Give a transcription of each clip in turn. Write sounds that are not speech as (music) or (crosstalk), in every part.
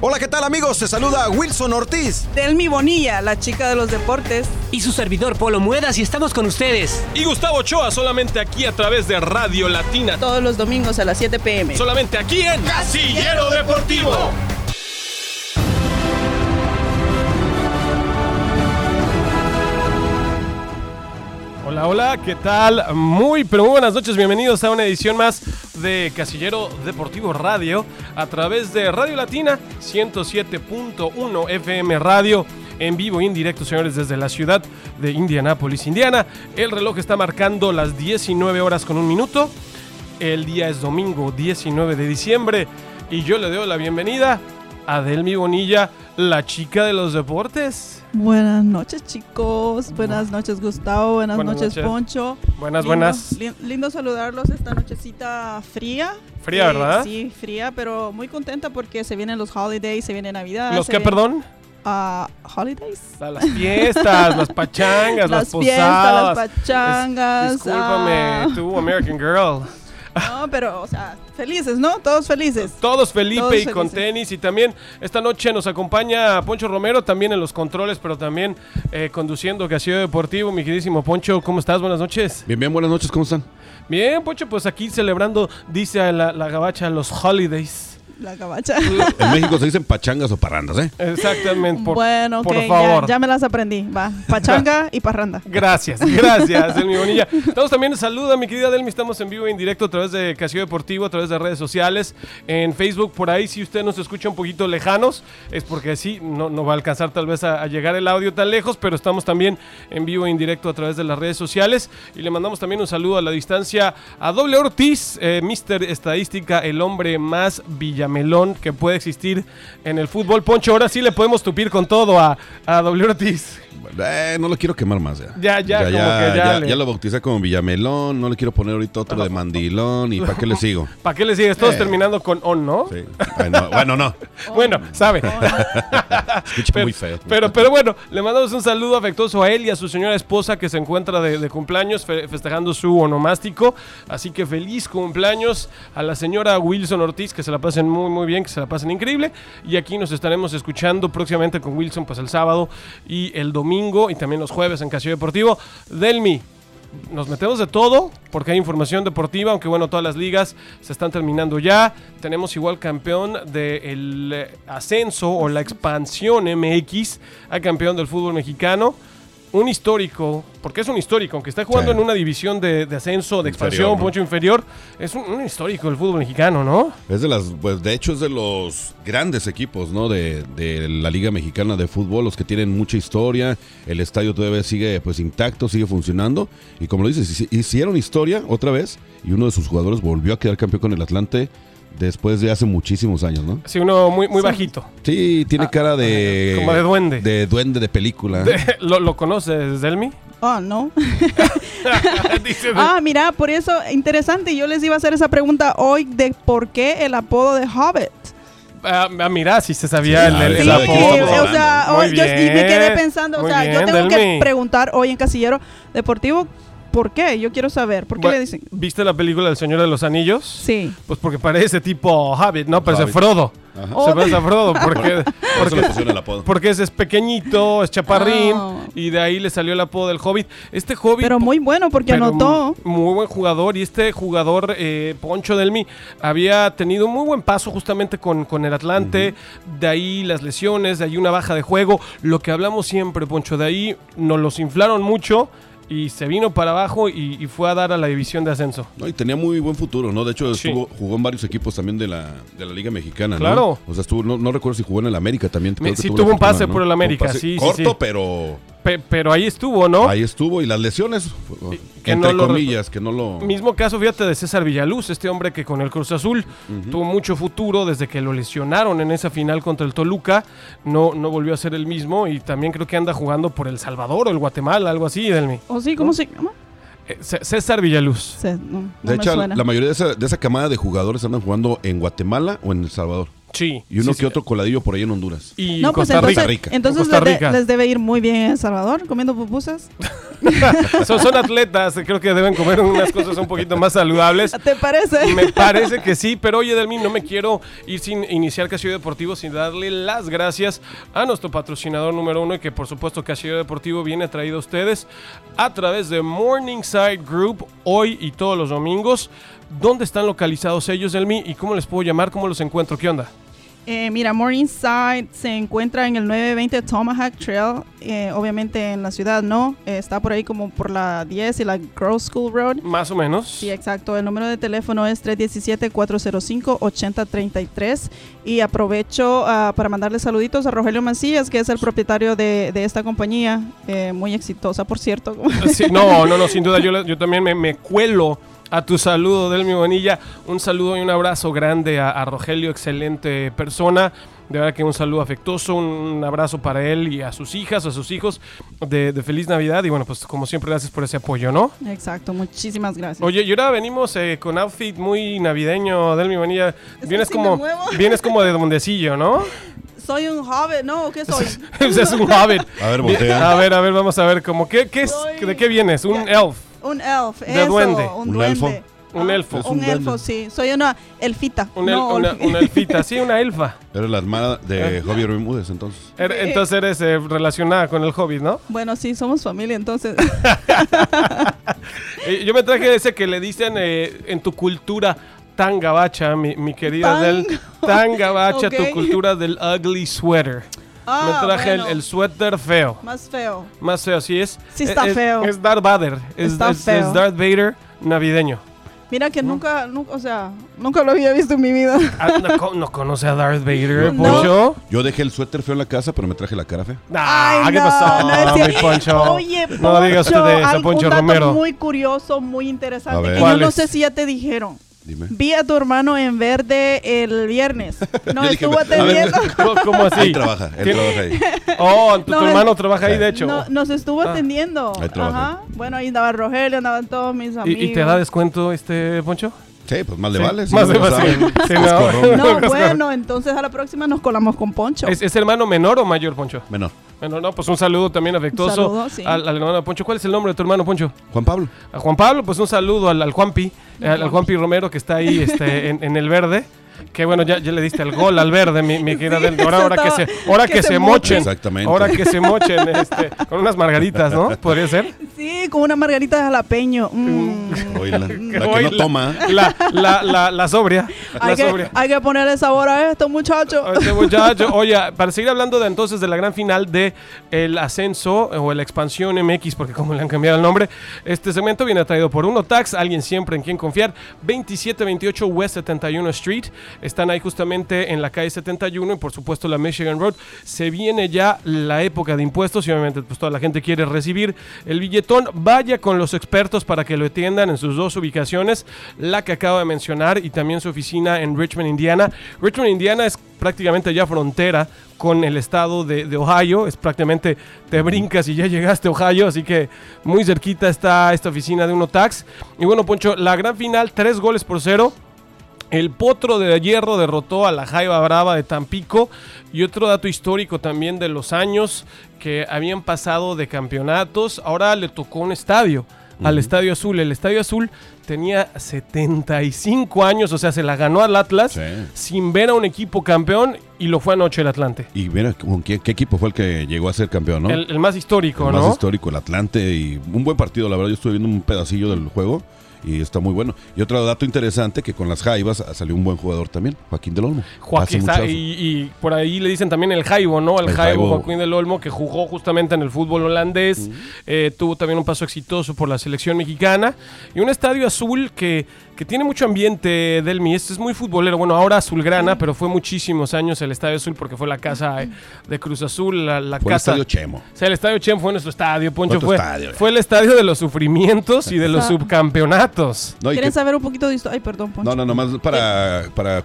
Hola, ¿qué tal amigos? Se saluda Wilson Ortiz. Delmi Bonilla, la chica de los deportes. Y su servidor Polo Muedas y estamos con ustedes. Y Gustavo Ochoa solamente aquí a través de Radio Latina. Todos los domingos a las 7 pm. Solamente aquí en Casillero Deportivo. Hola, ¿qué tal? Muy, pero muy buenas noches, bienvenidos a una edición más de Casillero Deportivo Radio a través de Radio Latina 107.1 FM Radio en vivo y en directo, señores, desde la ciudad de Indianápolis, Indiana. El reloj está marcando las 19 horas con un minuto. El día es domingo 19 de diciembre y yo le doy la bienvenida a Delmi Bonilla, la chica de los deportes. Buenas noches, chicos. Buenas noches, Gustavo. Buenas, Buenas noches, noches. Poncho. Buenas, Lindo- buenas. li- lindo saludarlos esta nochecita fría. Fría, Eh, ¿verdad? Sí, fría, pero muy contenta porque se vienen los holidays, se viene Navidad. ¿Los qué, viene- perdón? Ah, holidays. A las fiestas, las pachangas, (laughs) las, Las fiestas, posadas. las pachangas. Dis- discúlpame, ah. tú, American Girl. (laughs) No, pero, o sea, felices, ¿no? Todos felices. Todos Felipe Todos y con felices. tenis. Y también esta noche nos acompaña Poncho Romero, también en los controles, pero también eh, conduciendo Casillero Deportivo. Mi queridísimo Poncho, ¿cómo estás? Buenas noches. Bien, bien, buenas noches, ¿cómo están? Bien, Poncho, pues aquí celebrando, dice la, la gabacha, los holidays. La gabacha. (laughs) En México se dicen pachangas o parrandas, ¿eh? Exactamente, por, bueno, por ok, ya- favor. Ya, me las aprendí. Va, pachanga (laughs) y parranda. Gracias, (laughs) gracias, Delmi Bonilla. Estamos también, saluda mi querida Delmi, estamos en vivo e en directo a través de Casio Deportivo, a través de redes sociales, en Facebook, por ahí, si usted nos escucha un poquito lejanos, es porque sí, no, no va a alcanzar tal vez a, a llegar el audio tan lejos, pero estamos también en vivo e en directo a través de las redes sociales y le mandamos también un saludo a la distancia a Doble Ortiz, eh, Mister Estadística, el hombre más villamelón que puede existir en el fútbol. Poncho, ahora sí le podemos tupir con todo a, a Doble Ortiz. Eh, no lo quiero quemar más ya. Ya, ya, como que ya le- ya lo bauticé como Villamelón, no le quiero poner ahorita otro de mandilón y ¿para qué le (laughs) sigo? ¿Para qué le sigues? Todos Eh. terminando con on, ¿no? Sí. Ay, no, bueno, no, (laughs) Bueno, sabe. (laughs) Pero, muy feo. pero, pero bueno, le mandamos un saludo afectuoso a él y a su señora esposa que se encuentra de, de cumpleaños fe- festejando su onomástico. Así que feliz cumpleaños a la señora Wilson Ortiz, que se la pasen muy, muy bien, que se la pasen increíble. Y aquí nos estaremos escuchando próximamente con Wilson, pues el sábado y el domingo y también los jueves en Casio Deportivo. Delmi. Nos metemos de todo porque hay información deportiva, aunque bueno, todas las ligas se están terminando ya. Tenemos igual campeón del eh, ascenso o la expansión MX, a campeón del fútbol mexicano. Un histórico, porque es un histórico, aunque está jugando Sí. en una división de, de ascenso, de expansión, Inferior, ¿no? mucho inferior. Es un, un histórico del fútbol mexicano, ¿no? Es de las, pues de hecho es de los grandes equipos, ¿no? De, de la Liga Mexicana de Fútbol, los que tienen mucha historia, el estadio todavía sigue pues intacto, sigue funcionando y como lo dices, hici- hicieron historia otra vez y uno de sus jugadores volvió a quedar campeón con el Atlante después de hace muchísimos años, ¿no? Sí, uno muy, muy bajito. Sí, tiene cara de como de duende. de duende de película. (laughs) ¿Lo, lo conoces, Delmi? Oh, no. (laughs) (laughs) De- Ah, mira, por eso, interesante. Yo les iba a hacer esa pregunta hoy de por qué el apodo de Hobbit. Ah, ah, mira, si se sabía Sí, el, el- sí, el Sí, ¿de apodo. o sea, hoy yo y me quedé pensando, o sea, yo tengo que preguntar hoy en Casillero Deportivo, ¿por qué? Yo quiero saber, ¿por qué Bueno, le dicen? ¿Viste la película del Señor de los Anillos? Sí. Pues porque parece tipo Hobbit, ¿no? Parece Hobbit. Frodo. Ajá. Oh. Se parece a Frodo porque, el es, es pequeñito, es chaparrín Oh. y de ahí le salió el apodo del Hobbit. Este Hobbit... Pero muy bueno porque anotó. mu- Muy buen jugador y este jugador, eh, Poncho Delmi, había tenido un muy buen paso justamente con, con el Atlante. De ahí las lesiones, de ahí una baja de juego. Lo que hablamos siempre, Poncho, de ahí nos los inflaron mucho y se vino para abajo y, y fue a dar a la división de ascenso. No, y tenía muy buen futuro, ¿no? De hecho, Sí. estuvo- jugó en varios equipos también de la, de la Liga Mexicana, ¿no? Claro. O sea, estuvo, no, no recuerdo si jugó en el América también. sí, tuvo un fortuna, pase por el América, sí, sí, Corto, sí. pero Pe- pero ahí estuvo, ¿no? ahí estuvo. Y las lesiones, que entre no lo comillas, que no lo... Mismo caso, fíjate, de César Villaluz, este hombre que con el Cruz Azul tuvo mucho futuro desde que lo lesionaron en esa final contra el Toluca. No, no volvió a ser el mismo y también creo que anda jugando por El Salvador o el Guatemala, algo así, Delmi. ¿O sí? ¿Cómo se llama? Eh, César Villaluz. Se- no, no De hecho, suena. la mayoría de esa, de esa camada de jugadores andan jugando en Guatemala o en El Salvador. Sí. Y uno sí, que sí. otro coladillo por ahí en Honduras. Y No, pues Costa entonces, Rica. entonces Costa les, de- Rica. les debe ir muy bien en El Salvador comiendo pupusas. (laughs) son, son atletas, creo que deben comer unas cosas un poquito más saludables. ¿Te parece? Me parece que sí, pero oye, Delmi, no me quiero ir sin iniciar Casillo Deportivo sin darle las gracias a nuestro patrocinador número uno y que por supuesto Casillo Deportivo viene traído a ustedes a través de Morningside Group hoy y todos los domingos. ¿Dónde están localizados ellos, Delmi? ¿Y cómo les puedo llamar? ¿Cómo los encuentro? ¿Qué onda? Eh, mira, Morningside se encuentra en el 920 Tomahawk Trail, eh, obviamente en la ciudad, ¿no? Eh, está por ahí como por la 10 y la Grove School Road. Más o menos. Sí, exacto. El número de teléfono es 317-405-8033. Y aprovecho ah, para mandarle saluditos a Rogelio Mancillas, que es el propietario de, de esta compañía, muy exitosa, por cierto. Sí, no, no, no, sin duda. Yo, (laughs) yo también me, me cuelo a tu saludo, Delmi Bonilla. Un saludo y un abrazo grande a, a Rogelio, excelente persona. De verdad que un saludo afectuoso, un abrazo para él y a sus hijas, a sus hijos de, de feliz Navidad. Y bueno, pues como siempre, gracias por ese apoyo, ¿no? Exacto, muchísimas gracias. Oye, y ahora venimos eh, con outfit muy navideño, Delmi Bonilla. Vienes como, (laughs) vienes como de dondecillo, ¿no? Soy un hobbit, ¿no? ¿Qué soy? (laughs) es un hobbit. A ver, voltea. A ver, a ver, vamos a ver, como, ¿qué, qué es, Soy- ¿de qué vienes? ¿Un elf? Un elf, De eso, duende. un, ¿Un duende. elfo? Un Ah, elfo. Un, un elfo, duende. sí. Soy una elfita. Un el- no, una, una elfita, sí, una elfa. (laughs) Eres la hermana Eh. de Javier Bermúdez, entonces. Er- Entonces eres eh, relacionada con el hobbit, ¿no? (laughs) Bueno, sí, somos familia, entonces. (laughs) Eh, yo me traje ese que le dicen eh, en tu cultura tan gabacha, mi, mi querida Tan del tan gabacha, Ok. tu cultura del ugly sweater. Ah, me traje el- bueno, el, suéter feo. Más feo. Más feo, sí es. Sí está es- feo. Es Darth Vader. Es, Está es- feo. es Darth Vader navideño. Mira que nunca, nunca, o sea, nunca lo había visto en mi vida. Ah, no, no conoce a Darth Vader, No. Poncho? Yo dejé el suéter feo en la casa, pero me traje la cara fea. Nah, Ay, ¿qué no, pasó, no es mi. Poncho? Oye, Poncho, no digas usted de algo- Poncho un dato Romero. muy curioso, muy interesante. Que yo ¿Cuál no sé si ya te dijeron. Dime. Vi a tu hermano en verde el viernes. (laughs) No Yo dije, estuvo atendiendo. (laughs) ¿Cómo, cómo así? Él trabaja, él trabaja ahí. (laughs) Oh, tu, No, tu hermano trabaja ahí, de hecho. No, nos estuvo Ah. atendiendo. Ahí trabaja. Ajá. Bueno, ahí andaba Rogelio, andaban todos mis ¿Y, amigos. y te da descuento este Poncho? Sí, pues más le Sí, vale. si más no le vale, sí. Sí, no. No, (laughs) bueno, entonces a la próxima nos colamos con Poncho. ¿Es, es hermano menor o mayor, Poncho? Menor. Bueno, no, pues un saludo también afectuoso Un saludo, sí. al, al hermano Poncho. ¿Cuál es el nombre de tu hermano, Poncho? Juan Pablo. A Juan Pablo, pues un saludo al, al Juanpi, eh, al, al Juanpi Romero que está ahí este, (laughs) en, en el verde. Que bueno, ya, ya le diste el gol al verde, mi, mi querida del Ahora, eso ahora que se, ahora que que se se mochen. mochen. Exactamente. Ahora que se mochen, este, con unas margaritas, ¿no? (laughs) Podría ser. Sí, con una margarita de jalapeño. Mm. La que (laughs) Hoy no toma. La, la, la, la sobria. La hay, que, sobria. hay que ponerle sabor a esto, muchachos. Este muchacho, (laughs) oye, para seguir hablando de entonces de la gran final de el ascenso o la expansión MX, porque como le han cambiado el nombre, este segmento viene traído por Uno Tax, alguien siempre en quien confiar, 2728 West 71 Street, están ahí justamente en la calle 71 y por supuesto la Michigan Road. Se viene ya la época de impuestos y obviamente pues toda la gente quiere recibir el Vaya con los expertos para que lo atiendan en sus dos ubicaciones, la que acabo de mencionar y también su oficina en Richmond, Indiana. Richmond, Indiana es prácticamente ya frontera con el estado de, Ohio. Es prácticamente te brincas y ya llegaste a Ohio. Así que muy cerquita está esta oficina de Unotax. Y bueno, Poncho, la gran final, tres goles por cero. El Potro de Hierro derrotó a la Jaiba Brava de Tampico. Y otro dato histórico también de los años que habían pasado de campeonatos. Ahora le tocó un estadio, al Estadio Azul. El Estadio Azul tenía 75 años, o sea, se la ganó al Atlas Sí. sin ver a un equipo campeón y lo fue anoche el Atlante. Y mira, ¿con qué, qué equipo fue el que llegó a ser campeón, no? El, el más histórico, El ¿no? más histórico, el Atlante. Y un buen partido, la verdad. Yo estuve viendo un pedacillo del juego y está muy bueno. Y otro dato interesante, que con las Jaivas salió un buen jugador también, Joaquín del Olmo. Joaquín, y, y por ahí le dicen también el Jaibo, ¿no? El, El Jaibo, Jaibo. Joaquín del Olmo, que jugó justamente en el fútbol holandés, eh, tuvo también un paso exitoso por la selección mexicana y un estadio azul que, que tiene mucho ambiente, Delmi. Este es muy futbolero. Bueno, ahora azulgrana, pero fue muchísimos años el estadio azul porque fue la casa de Cruz Azul, la, la Fue el casa. estadio Chemo. O sea, el estadio Chem fue nuestro estadio, Poncho. Fue, estadio, fue el estadio de los sufrimientos y de los subcampeonatos. No, ¿Quieren que- saber un poquito de historia? Ay, perdón, Poncho. No, no, nomás para, para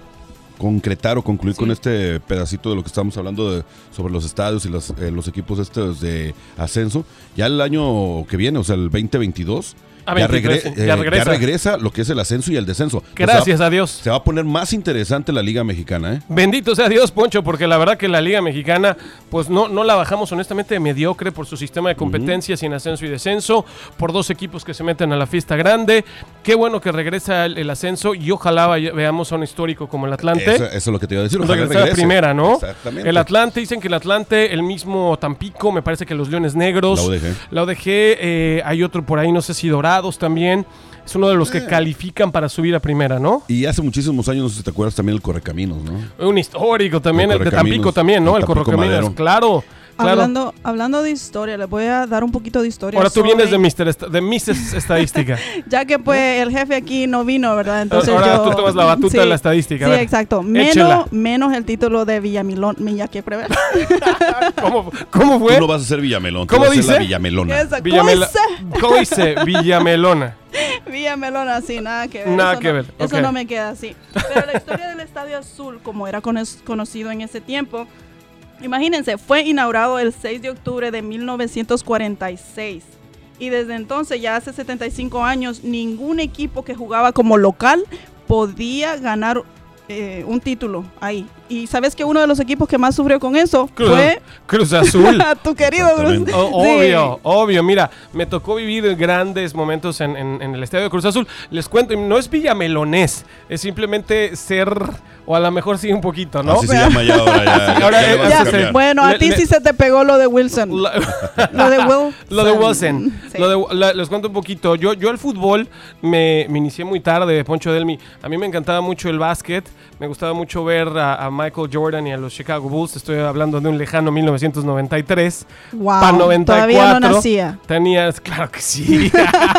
concretar o concluir con este pedacito de lo que estamos hablando de- sobre los estadios y los, eh, los equipos estos de ascenso. Ya el año que viene, o sea, el 2022, A ya, 23, regre- ya eh, ya regresa. regresa lo que es el ascenso y el descenso. Gracias a Dios. Se va a poner más interesante la Liga Mexicana, ¿eh? Bendito sea Dios, Poncho, porque la verdad que la Liga Mexicana, pues no, no la bajamos honestamente de mediocre por su sistema de competencia sin ascenso y descenso, por dos equipos que se meten a la fiesta grande. Qué bueno que regresa el, el ascenso y ojalá vaya- veamos a un histórico como el Atlante. Eso, eso es lo que te iba a decir. ojalá Regresar a regrese. primera, ¿no? Exactamente. El Atlante, dicen que el Atlante, el mismo Tampico, me parece que los Leones Negros. La UDG. La UDG, eh, hay otro por ahí, no sé si Dorados también. Es uno de los que Eh. califican para subir a primera, ¿no? Y hace muchísimos años, no sé si te acuerdas también el Correcaminos, ¿no? Un histórico también, El el, de Tampico también, ¿no? el Correcaminos, claro. Claro. Hablando, hablando de historia, les voy a dar un poquito de historia. Ahora tú vienes de Mister de Es- Estadística. (laughs) Ya que pues el jefe aquí no vino, ¿verdad? Entonces Ahora yo- tú tomas la batuta de la estadística, a Sí, ver. exacto. Menos, menos el título de Villamilón. Milla, ¿qué prever? (laughs) ¿Cómo, cómo fue? Tú no vas a ser Villamelón. tú ¿Cómo vas a ser dice? la Villamelona. Esa- ¿Cómo Villamela- dice? ¿Cómo dice? Villamelona. (laughs) Villamelón así, nada que ver. Nada Eso que no- ver, Eso no me queda así. Pero la historia del Estadio Azul, como era cono- conocido en ese tiempo, imagínense, fue inaugurado el 6 de octubre de 1946. Y desde entonces, ya hace 75 años, ningún equipo que jugaba como local podía ganar eh, un título ahí. Y sabes que uno de los equipos que más sufrió con eso Cruz, fue Cruz Azul. (laughs) tu querido Cruz. O- Sí. obvio, obvio. Mira, me tocó vivir grandes momentos en, en- en el estadio de Cruz Azul. Les cuento, y no es Villamelonés, es simplemente ser, o a lo mejor sí un poquito, ¿no? Así se llama ya ahora. Ya, Ahora, cambiar. bueno, a Le- ti le- sí se te pegó lo de Wilson. La- (laughs) Lo de (laughs) Wilson. Lo de Wilson. Sí. Lo de- la- les cuento un poquito. Yo, yo al fútbol me, me inicié muy tarde, Poncho Delmi. A mí me encantaba mucho el básquet. Me gustaba mucho ver a, a Michael Jordan y a los Chicago Bulls. Estoy hablando de un lejano 1993. Wow, Pa' 94. todavía no nacía. Tenías, claro que sí.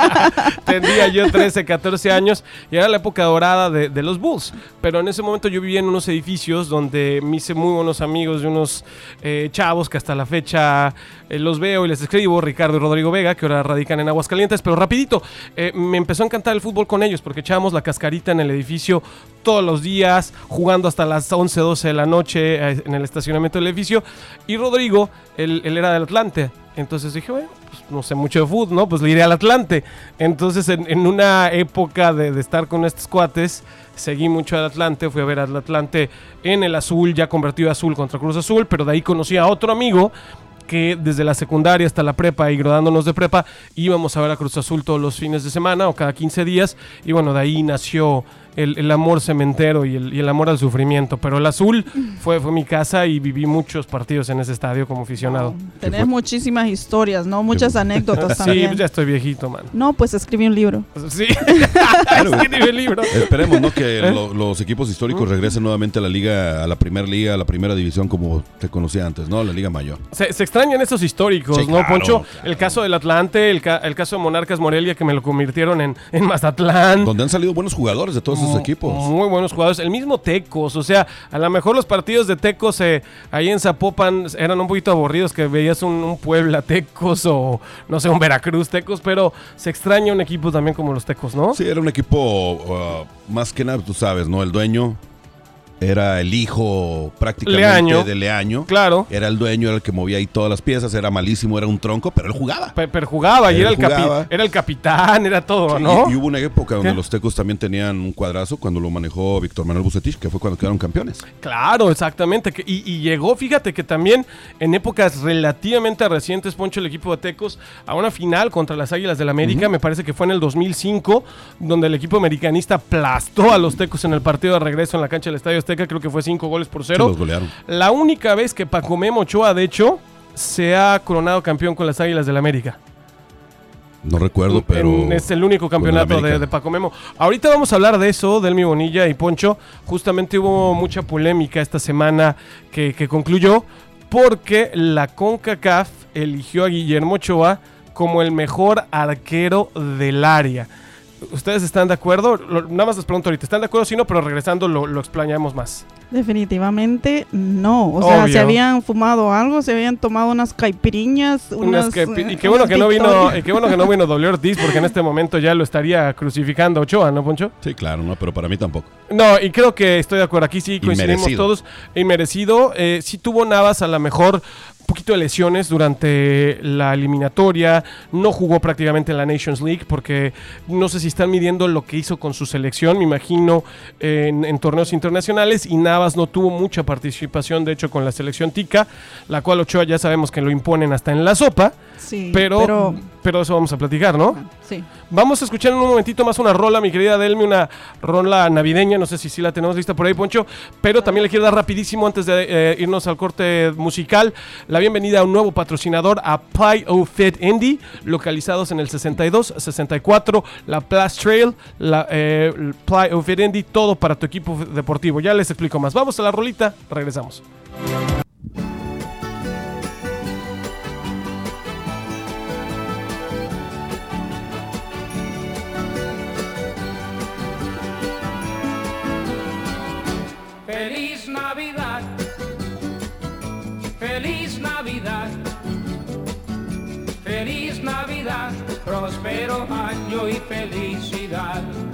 (laughs) Tenía yo 13, 14 años y era la época dorada de, de los Bulls. Pero en ese momento yo vivía en unos edificios donde me hice muy buenos amigos de unos eh, chavos que hasta la fecha eh, los veo y les escribo, Ricardo y Rodrigo Vega, que ahora radican en Aguascalientes. Pero rapidito, eh, me empezó a encantar el fútbol con ellos porque echábamos la cascarita en el edificio todos los días, jugando hasta las 11, 12 de la noche eh, en el estacionamiento del edificio. Y Rodrigo, él, él era del Atlante. Entonces dije, bueno, pues no sé mucho de fútbol, ¿no? Pues le iré al Atlante. Entonces, en, una época de, de estar con estos cuates, seguí mucho al Atlante, fui a ver al Atlante en el azul, ya convertido a azul contra Cruz Azul, pero de ahí conocí a otro amigo que desde la secundaria hasta la prepa y graduándonos de prepa íbamos a ver a Cruz Azul todos los fines de semana o cada 15 días y bueno, de ahí nació el, el amor cementero y el, y el amor al sufrimiento, pero el azul fue, fue mi casa y viví muchos partidos en ese estadio como aficionado. Tenés muchísimas historias, ¿no? Muchas anécdotas (laughs) Sí, también. ya estoy viejito, man. No, pues escribí un libro. Sí, (laughs) (laughs) escribí el libro. Esperemos, ¿no? Que ¿Eh? lo- los equipos históricos regresen nuevamente a la liga, a la primera liga, a la primera división como te conocía antes, ¿no? La liga mayor. Se, se extrañan estos históricos, Sí, ¿no, claro, Poncho? claro. El caso del Atlante, el, ca- el caso de Monarcas Morelia, que me lo convirtieron en, en Mazatlán. Donde han salido buenos jugadores de todos esos Mu- equipos. Muy buenos jugadores. El mismo Tecos, o sea, a lo mejor los partidos de Tecos eh, ahí en Zapopan eran un poquito aburridos, que veías un, un Puebla Tecos o no sé, un Veracruz Tecos, pero se extraña un equipo también como los Tecos, ¿no? Sí, era un equipo uh, más que nada, tú sabes, ¿no? El dueño era el hijo prácticamente Leaño. de Leaño. Claro. Era el dueño, era el que movía ahí todas las piezas, era malísimo, era un tronco, pero él jugaba. Pe- Pero jugaba y era el, era el capitán, era todo, Sí, ¿no? y, y hubo una época donde ¿Qué? los tecos también tenían un cuadrazo cuando lo manejó Víctor Manuel Bucetich, que fue cuando quedaron campeones. Claro, exactamente. y, y llegó, fíjate que también en épocas relativamente recientes, Poncho, el equipo de Tecos, a una final contra las Águilas del América, me parece que fue en el 2005, donde el equipo americanista aplastó a los Tecos en el partido de regreso en la cancha del Estadio Azteca, creo que fue cinco goles por Sí, cero. los golearon. la única vez que Paco Memo Ochoa, de hecho, se ha coronado campeón con las Águilas del América. No recuerdo, pero. En- es el único campeonato de, de Paco Memo. Ahorita vamos a hablar de eso, del Mi Bonilla y Poncho. Justamente hubo mucha polémica esta semana que, que concluyó porque la CONCACAF eligió a Guillermo Ochoa como el mejor arquero del área. ¿Ustedes están de acuerdo? Lo- nada más les pregunto ahorita, ¿están de acuerdo? Si no, pero regresando lo, lo explayamos más. Definitivamente no. O sea, se habían fumado algo, se habían tomado unas caipiriñas, Unas unas, eh, y qué bueno que no vino, y qué bueno que no vino W Ortiz, porque en este momento ya lo estaría crucificando Ochoa, ¿no, Poncho? Sí, claro, no, pero para mí tampoco. No, y creo que estoy de acuerdo. Aquí sí coincidimos Inmerecido. todos. Inmerecido. Eh, sí tuvo Navas a lo mejor poquito de lesiones durante la eliminatoria, no jugó prácticamente en la Nations League porque no sé si están midiendo lo que hizo con su selección, me imagino en, en torneos internacionales. Y Navas no tuvo mucha participación de hecho con la selección tica, la cual Ochoa ya sabemos que lo imponen hasta en la sopa, Sí, pero, pero, pero eso vamos a platicar, ¿no? sí. Vamos a escuchar en un momentito más una rola, mi querida Delmi, una rola navideña, no sé si sí la tenemos lista por ahí, Poncho, pero también le quiero dar rapidísimo antes de eh, irnos al corte musical la bienvenida a un nuevo patrocinador, a Ply O Fit Indie, localizados en el 62, 64, la Plus Trail, la eh, O Fit Indie, todo para tu equipo deportivo. Ya les explico más. Vamos a la rolita, regresamos. Próspero año y felicidad.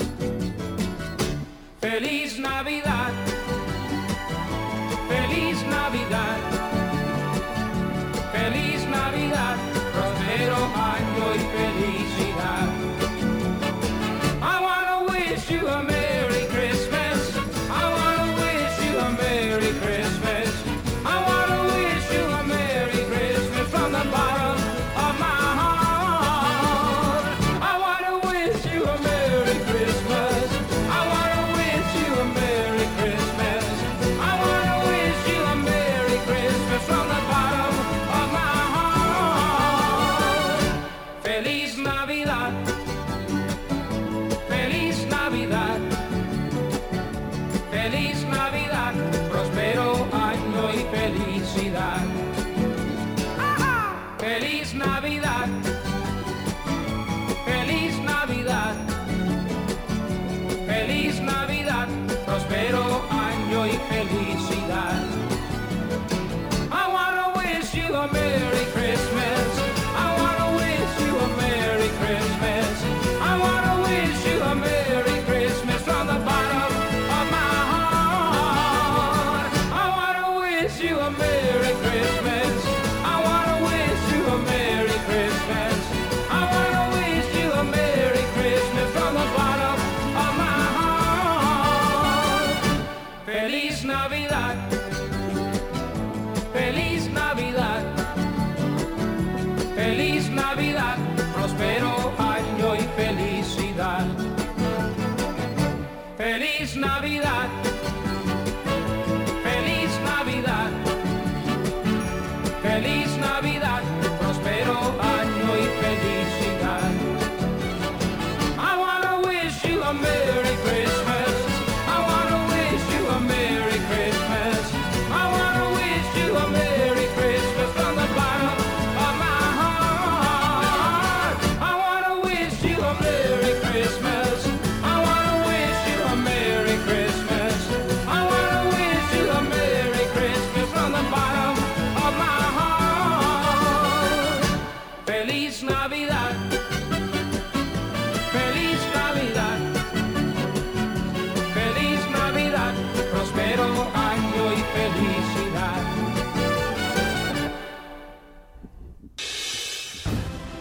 you and me.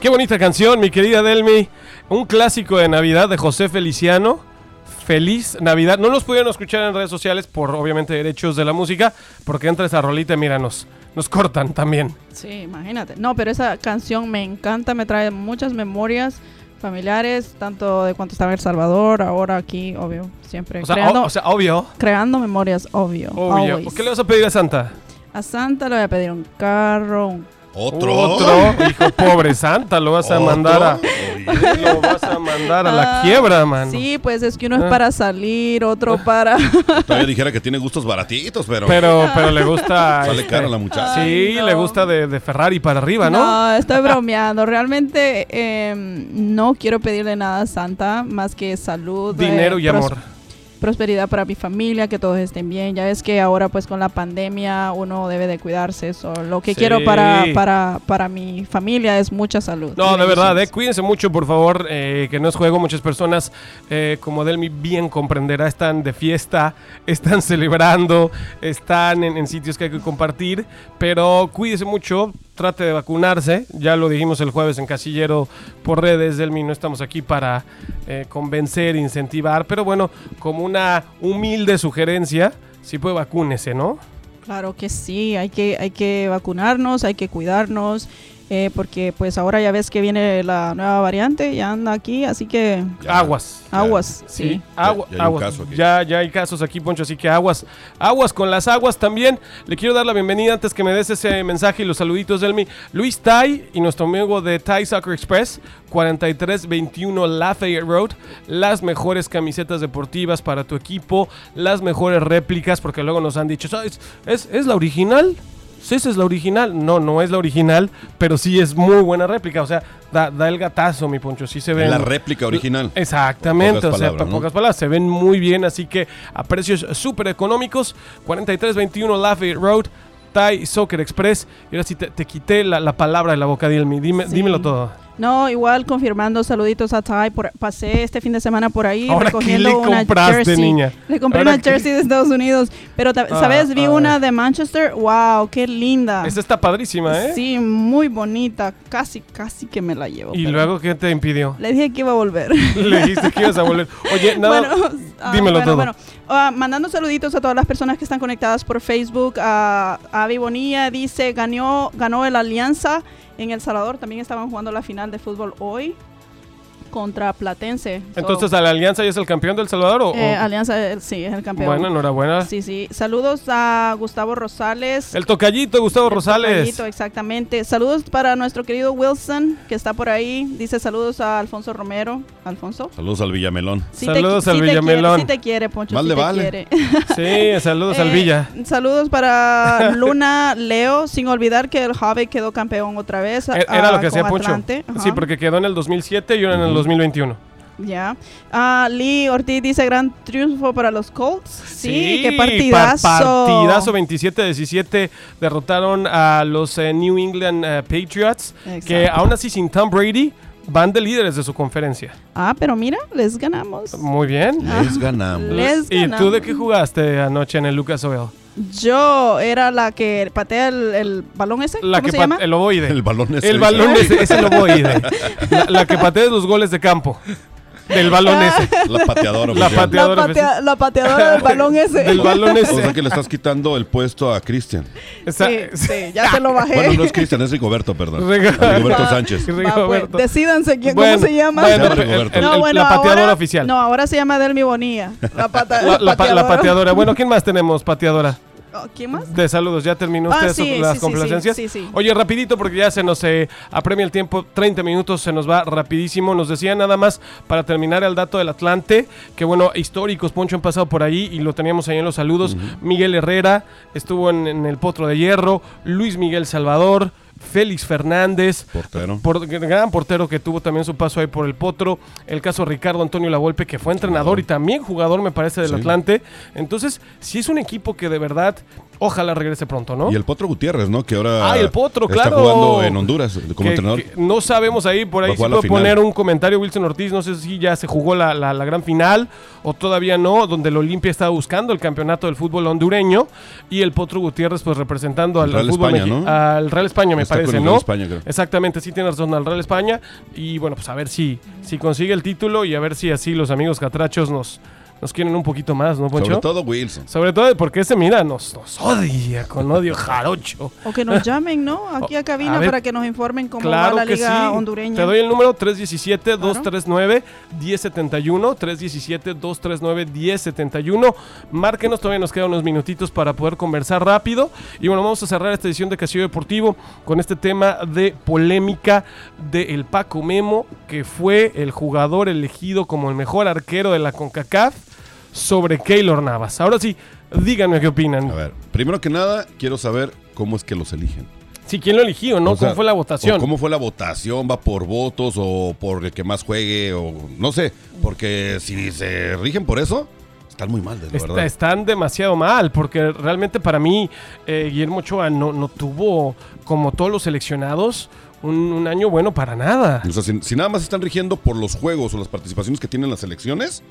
Qué bonita canción, mi querida Delmi. Un clásico de Navidad de José Feliciano. Feliz Navidad. No nos pudieron escuchar en redes sociales por obviamente derechos de la música, porque entra esa rolita y mira, nos, nos cortan también. Sí, imagínate. No, pero esa canción me encanta, me trae muchas memorias familiares, tanto de cuando estaba en El Salvador, ahora aquí, obvio, siempre O sea, creando, o- o sea, obvio. creando memorias, obvio. Obvio. always. ¿Qué le vas a pedir a Santa? A Santa le voy a pedir un carro, un Otro. Otro. (laughs) Hijo, pobre Santa, lo vas a Otro. mandar a. Oye. Lo vas a mandar a la Ah, quiebra, mano. Sí, pues es que uno es Ah. para salir, otro para... (laughs) Todavía (laughs) dijera que tiene gustos baratitos, pero, Pero, pero le gusta. sale este, cara a la muchacha. Sí, Ay, no. le gusta de, de Ferrari para arriba, ¿no? No, estoy bromeando. Realmente eh, no quiero pedirle nada a Santa más que salud. eh, Dinero y pros- amor. Prosperidad para mi familia, que todos estén bien. Ya ves que ahora pues con la pandemia uno debe de cuidarse. Eso. Lo que Sí. quiero para, para, para mi familia es mucha salud. No, de verdad, eh, cuídense mucho, por favor, eh, que no es juego. Muchas personas, eh, como Delmi bien comprenderá, están de fiesta, (laughs) están celebrando, están en, en sitios que hay que compartir, pero cuídese mucho, trate de vacunarse. Ya lo dijimos el jueves en Casillero por redes, Delmi, no estamos aquí para eh, convencer, incentivar, pero bueno, como una humilde sugerencia, si puede vacúnese, ¿no? Claro que sí, hay que, hay que vacunarnos, hay que cuidarnos, eh, porque pues ahora ya ves que viene la nueva variante, ya anda aquí, así que Ya. Aguas. aguas, Sí, sí. agua, Ya- ya hay un aguas. Ya, ya hay casos aquí, Poncho, así que aguas. Aguas con las aguas también. Le quiero dar la bienvenida antes que me des ese mensaje y los saluditos del mi Luis Tai y nuestro amigo de Tai Soccer Express, 4321 Lafayette Road. Las mejores camisetas deportivas para tu equipo, las mejores réplicas, porque luego nos han dicho, ¿sabes? ¿Es, es la original? Sí, esa es la original. No, no es la original, pero sí es muy buena réplica. O sea, da, da el gatazo, mi Poncho. Sí se ve. La réplica original. Exactamente, Pocas o sea, palabras, pocas palabras, se ven muy bien, así que a precios súper económicos, 4321 Lafayette Road, Thai Soccer Express. Y ahora sí te, te quité la, la palabra de la boca, Dilmi, dime, Sí. dímelo todo. No, igual confirmando saluditos a Ty. Por, pasé este fin de semana por ahí Ahora, ¿qué recogiendo le una compraste, jersey. niña? Le compré Ahora, una ¿qué? jersey de Estados Unidos. Pero, Ah, ¿sabes? Vi ah. una de Manchester. ¡Wow! ¡Qué linda! Esta está padrísima, ¿eh? Sí, muy bonita. Casi, casi que me la llevo. Y luego, ¿qué te impidió? Le dije que iba a volver. (laughs) Le dijiste que ibas a volver. Oye, nada, (laughs) Bueno, ah, dímelo bueno, todo. bueno. Ah, mandando saluditos a todas las personas que están conectadas por Facebook. A Avi Bonilla dice, ganó, ganó el Alianza en El Salvador. También estaban jugando la final de fútbol hoy contra Platense. So, Entonces, ¿a la Alianza ya es el campeón del Salvador? O, eh, o- Alianza, eh, sí, es el campeón. Bueno, enhorabuena. Sí, sí. Saludos a Gustavo Rosales. El tocallito, Gustavo El Rosales. tocallito, exactamente. Saludos para nuestro querido Wilson, que está por ahí. Dice saludos a Alfonso Romero. Alfonso. Saludos al Villamelón. Sí Saludos te, al sí te quiere, Villamelón. sí te quiere, Poncho. Más sí le te vale. quiere. (laughs) Sí, saludos al Eh, Villa. Saludos para (laughs) Luna Leo, sin olvidar que el Jave quedó campeón otra vez. E- Era lo que hacía Poncho. Ajá, Sí, porque quedó en el 2007 y ahora en el 2021. Ya. Ah, Lee Ortiz dice gran triunfo para los Colts. Sí, qué pa- partidazo. partidazo 27-17 derrotaron a los eh, New England eh, Patriots, que Exacto. aún así sin Tom Brady van de líderes de su conferencia. Ah, pero mira, les ganamos. Muy bien. Les ganamos. (laughs) Les ¿Y tú ganamos. de qué jugaste anoche en el Lucas Oil? Yo era la que patea el, el balón ese. La ¿Cómo que se llama? el ovoide. El balón ese. El balón ese, es el ovoide. (laughs) La, la que patea los goles de campo. Del balón ese. La pateadora. La oficial. pateadora. la, patea- la pateadora del balón (laughs) ese. Del balón ese. O sea que le estás quitando el puesto a Cristian. (laughs) Sí, sí, ya se lo bajé. Bueno, no es Cristian, es Rigoberto, perdón. Rigo- A Rigoberto Ah. Sánchez. Va, pues, Rigoberto. decídanse quién, Bueno, cómo se llama. bueno, Se llama el- Rigoberto. el- no, bueno, la pateadora ahora- oficial. No, ahora se llama Delmi Bonilla. La, pata- (laughs) La, la pa- la pateadora. Bueno, ¿quién más tenemos, pateadora? Oh, ¿Quién más? De saludos, ya terminó Ah, usted sí, las sí, complacencias. sí, sí, sí. Oye, rapidito porque ya se nos eh, apremia el tiempo, 30 minutos se nos va rapidísimo. Nos decía nada más para terminar el dato del Atlante, que bueno, históricos, Poncho han pasado por ahí y lo teníamos ahí en los saludos. Miguel Herrera estuvo en, en el Potro de Hierro, Luis Miguel Salvador. Félix Fernández, Portero. por- gran portero que tuvo también su paso ahí por el Potro. El caso Ricardo Antonio Lavolpe, que fue entrenador y también jugador, me parece, del Sí. Atlante. Entonces, si es un equipo que de verdad, ojalá regrese pronto, ¿no? Y el Potro Gutiérrez, ¿no? Que ahora Ah, el Potro, está claro. jugando en Honduras como Que- entrenador. que no sabemos ahí, por ahí si puede poner un comentario Wilson Ortiz, no sé si ya se jugó la, la- la gran final o todavía no, donde el Olimpia estaba buscando el campeonato del fútbol hondureño y el Potro Gutiérrez pues representando al, Real al fútbol España, ¿no? al Real España me Está con parece, el ¿no? Real España, creo. Exactamente, sí tiene razón al Real España y bueno, pues a ver si, si consigue el título y a ver si así los amigos catrachos nos, nos quieren un poquito más, ¿no, Poncho? Sobre todo Wilson. Sobre todo porque ese, mira, nos, nos odia con odio jarocho. O que nos llamen, ¿no? (laughs) Aquí a cabina A ver. para que nos informen cómo Claro va la liga sí. hondureña. Te doy el número 317-239-1071. 317-239-1071. Márquenos, todavía nos quedan unos minutitos para poder conversar rápido. Y bueno, vamos a cerrar esta edición de Casillo Deportivo con este tema de polémica de el Paco Memo, que fue el jugador elegido como el mejor arquero de la CONCACAF sobre Keylor Navas. Ahora sí, díganme qué opinan. A ver, primero que nada, quiero saber cómo es que los eligen. Si quién lo eligió, ¿no? O sea, ¿Cómo fue la votación? ¿Cómo fue la votación? ¿Va por votos o por el que más juegue? O no sé, porque si se rigen por eso, están muy mal, de Está- verdad. están demasiado mal, porque realmente para mí eh, Guillermo Ochoa no, no tuvo, como todos los seleccionados, un, un año bueno para nada. O sea, si, si nada más están rigiendo por los juegos o las participaciones que tienen las selecciones,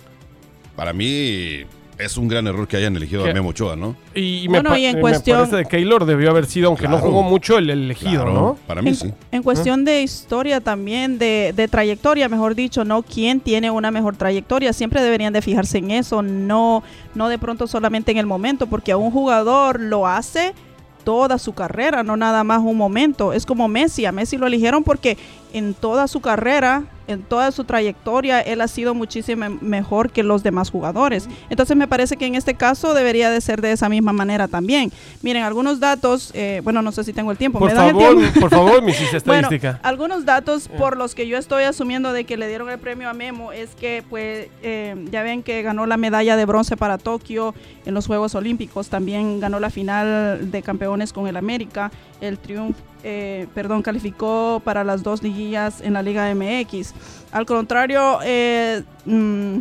para mí es un gran error que hayan elegido ¿Qué? a Memo Ochoa, ¿no? Y, Bueno, me, pa- y en me cuestión- parece de Keylor debió haber sido, aunque no jugó mucho, el elegido, Claro, ¿no? Para mí En, sí. en cuestión de historia también, de, de trayectoria, mejor dicho, ¿no? ¿Quién tiene una mejor trayectoria? Siempre deberían de fijarse en eso, no, no de pronto solamente en el momento, porque a un jugador lo hace toda su carrera, no nada más un momento. Es como Messi, a Messi lo eligieron porque en toda su carrera, en toda su trayectoria, él ha sido muchísimo mejor que los demás jugadores. Entonces me parece que en este caso debería de ser de esa misma manera también. Miren, algunos datos, eh, bueno, no sé si tengo el tiempo. Por ¿me das el favor, tiempo? por favor, mi (laughs) cis Bueno, estadística. algunos datos por los que yo estoy asumiendo de que le dieron el premio a Memo es que, pues, eh, ya ven que ganó la medalla de bronce para Tokio en los Juegos Olímpicos, también ganó la final de campeones con el América, el triunfo, eh, perdón, calificó para las dos liguillas en la Liga MX. Al contrario, eh, mm,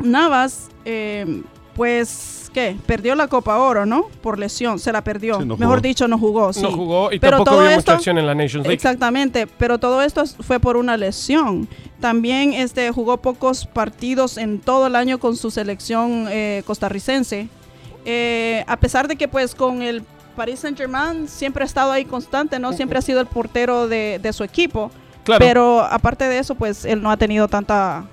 Navas, eh, pues, ¿qué? Perdió la Copa Oro, ¿no? Por lesión, se la perdió. Sí, no Mejor dicho, no jugó. Sí. No jugó y Pero tampoco todo había esto- mucha acción en la Nations League. Exactamente, pero todo esto es- fue por una lesión. También este jugó pocos partidos en todo el año con su selección eh, costarricense. A pesar de que pues con el Paris Saint Germain siempre ha estado ahí constante, ¿no? Siempre ha sido el portero de, de su equipo. Claro. Pero aparte de eso, pues él no ha tenido tanta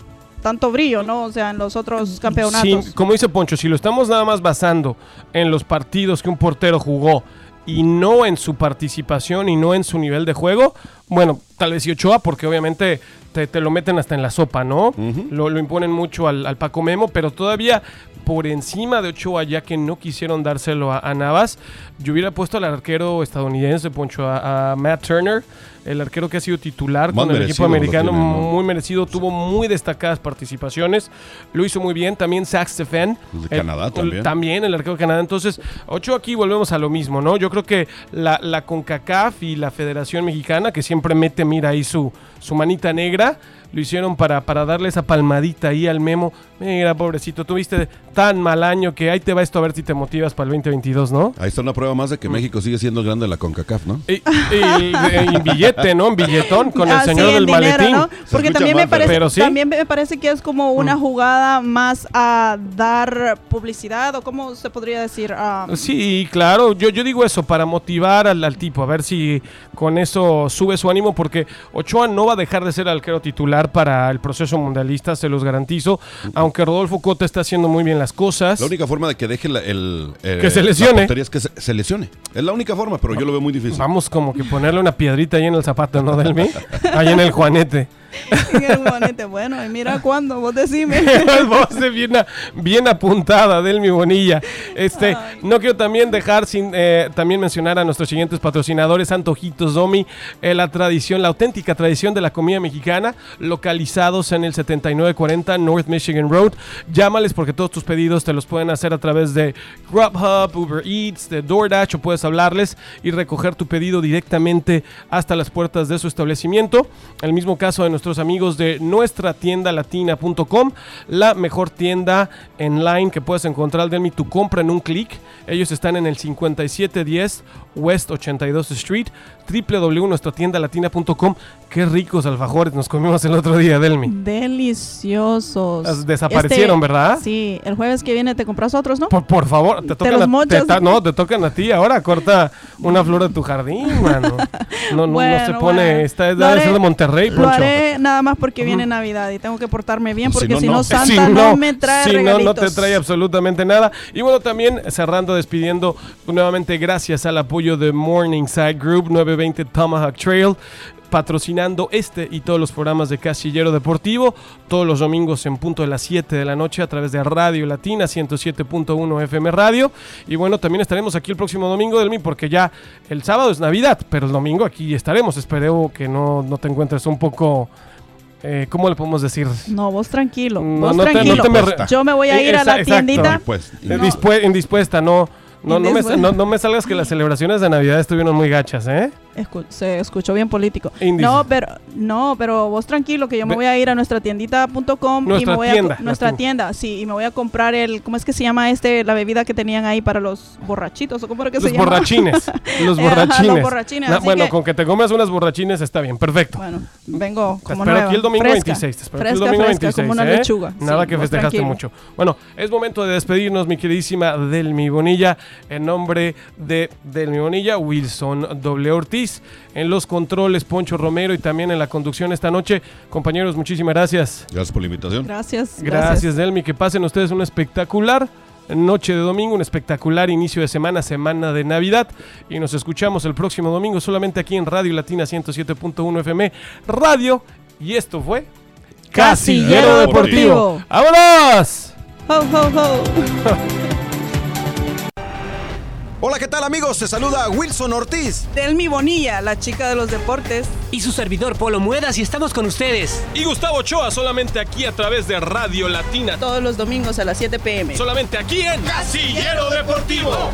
tanto brillo, ¿no? O sea, en los otros campeonatos. Sí, como dice Poncho, si lo estamos nada más basando en los partidos que un portero jugó y no en su participación y no en su nivel de juego, bueno, tal vez y Ochoa, porque obviamente te, te lo meten hasta en la sopa, ¿no? Lo, lo imponen mucho al, al Paco Memo, pero todavía por encima de Ochoa, ya que no quisieron dárselo a, Navas, yo hubiera puesto al arquero estadounidense, Poncho, a Matt Turner, el arquero que ha sido titular Más con el equipo americano, tiene, ¿no? muy merecido, tuvo muy destacadas participaciones, lo hizo muy bien, también Zach Steffen. El de Canadá también. También el arquero de Canadá. Entonces, Ocho aquí volvemos a lo mismo, ¿no? Yo creo que la, la CONCACAF y la Federación Mexicana, que siempre mete, mira ahí su, su manita negra, lo hicieron para, para darle esa palmadita ahí al memo. Mira, pobrecito, tuviste tan mal año que ahí te va esto a ver si te motivas para el 2022, ¿no? Ahí está una prueba más de que México sigue siendo el grande de la CONCACAF, ¿no? Y, y- y billete, ¿no? Un billetón con el sí, señor del dinero, maletín. ¿no? Porque también me, parece, pero sí. también me parece que es como una jugada más a dar publicidad o cómo se podría decir. Ah, Sí, claro, yo, yo digo eso para motivar al, al tipo, a ver si con eso sube su ánimo, porque Ochoa no va a dejar de ser arquero titular para el proceso mundialista, se los garantizo, aunque Rodolfo Cota está haciendo muy bien las cosas. La única forma de que deje la- el, eh, Que se lesione. es que se, se lesione. Es la única forma, pero yo lo veo muy difícil. Vamos como que ponerle una piedrita ahí en el zapato, ¿no, Delmi? Ahí en el Juanete. (laughs) en el bonete. Bueno, y mira cuándo, vos decime. (laughs) De bien, bien apuntada, Delmi Bonilla. Este, no quiero también dejar sin eh, también mencionar a nuestros siguientes patrocinadores, Antojitos Domi, eh, la tradición, la auténtica tradición de la comida mexicana, localizados en el 7940 North Michigan Road. Llámales porque todos tus pedidos te los pueden hacer a través de Grubhub, Uber Eats, de DoorDash o puedes hablarles y recoger tu pedido directamente hasta las puertas de su establecimiento. El mismo caso de nuestros amigos de nuestra tienda latina.com, la mejor tienda online que puedes encontrar de mi tu compra en un clic. Ellos están en el 5710 West 82 Street, www.nuestratiendalatina.com. Qué ricos alfajores nos comimos el otro día, Delmi. Deliciosos. Las desaparecieron, ¿verdad? Sí, el jueves que viene te compras otros, ¿no? Por, por favor, te tocan, los a, te ta- no, te tocan a ti. Ahora corta una flor de tu jardín, mano. (laughs) No, no, no se Bueno, pone. bueno. Esta es Lo debe haré- ser de Monterrey, Lo Poncho. haré nada más porque viene Navidad y tengo que portarme bien Si porque no, si no. no, Santa Si no, me trae si no, no te trae absolutamente nada. Y bueno, también cerrando, despidiendo nuevamente gracias al apoyo de Morningside Group 920 Tomahawk Trail. Patrocinando este y todos los programas de Casillero Deportivo, todos los domingos en punto de las 7 de la noche a través de Radio Latina 107.1 FM Radio. Y bueno, también estaremos aquí el próximo domingo del MI, porque ya el sábado es Navidad, pero el domingo aquí estaremos. Espero que no, no te encuentres un poco. eh, ¿Cómo le podemos decir? No, vos tranquilo. No, vos no te- no tranquilo. te me re- Yo me voy a ir a la exacto. tiendita. No. indispuesta, no. No, no, me, no, no me salgas que las celebraciones de Navidad estuvieron muy gachas, ¿eh? Escu- se escuchó bien político. No, pero no, pero vos tranquilo que yo me voy a ir a nuestra tiendita.com y me voy a tienda, co- nuestra tienda, sí, y me voy a comprar el ¿cómo es que se llama este la bebida que tenían ahí para los borrachitos o cómo era que Los se llama? borrachines. (laughs) Los Eh, ajá, los borrachines. borrachines, Na- así bueno, que- con que te comas unas borrachines está bien, perfecto. Bueno, vengo Te como espero nueva, aquí el domingo fresca, 26. Te espero aquí el fresca, domingo fresca, 26. como una ¿eh? lechuga. Nada Sí, que festejaste tranquilo. mucho. Bueno, es momento de despedirnos, mi queridísima Delmi Bonilla. En nombre de Delmi Bonilla, Wilson W. Ortiz. En los controles, Poncho Romero y también en la conducción esta noche. Compañeros, muchísimas gracias. Gracias por la invitación. Gracias, Gracias, Delmi. Que pasen ustedes un espectacular noche de domingo, un espectacular inicio de semana, semana de Navidad. Y nos escuchamos el próximo domingo solamente aquí en Radio Latina 107.1 FM Radio. Y esto fue Casillero Deportivo. ¡Vámonos! Ho, ho, ho. (laughs) Hola, ¿qué tal amigos? Se saluda Wilson Ortiz. Delmi Bonilla, la chica de los deportes. Y su servidor Polo Muedas y estamos con ustedes. Y Gustavo Ochoa solamente aquí a través de Radio Latina. Todos los domingos a las 7 pm. Solamente aquí en Casillero Deportivo.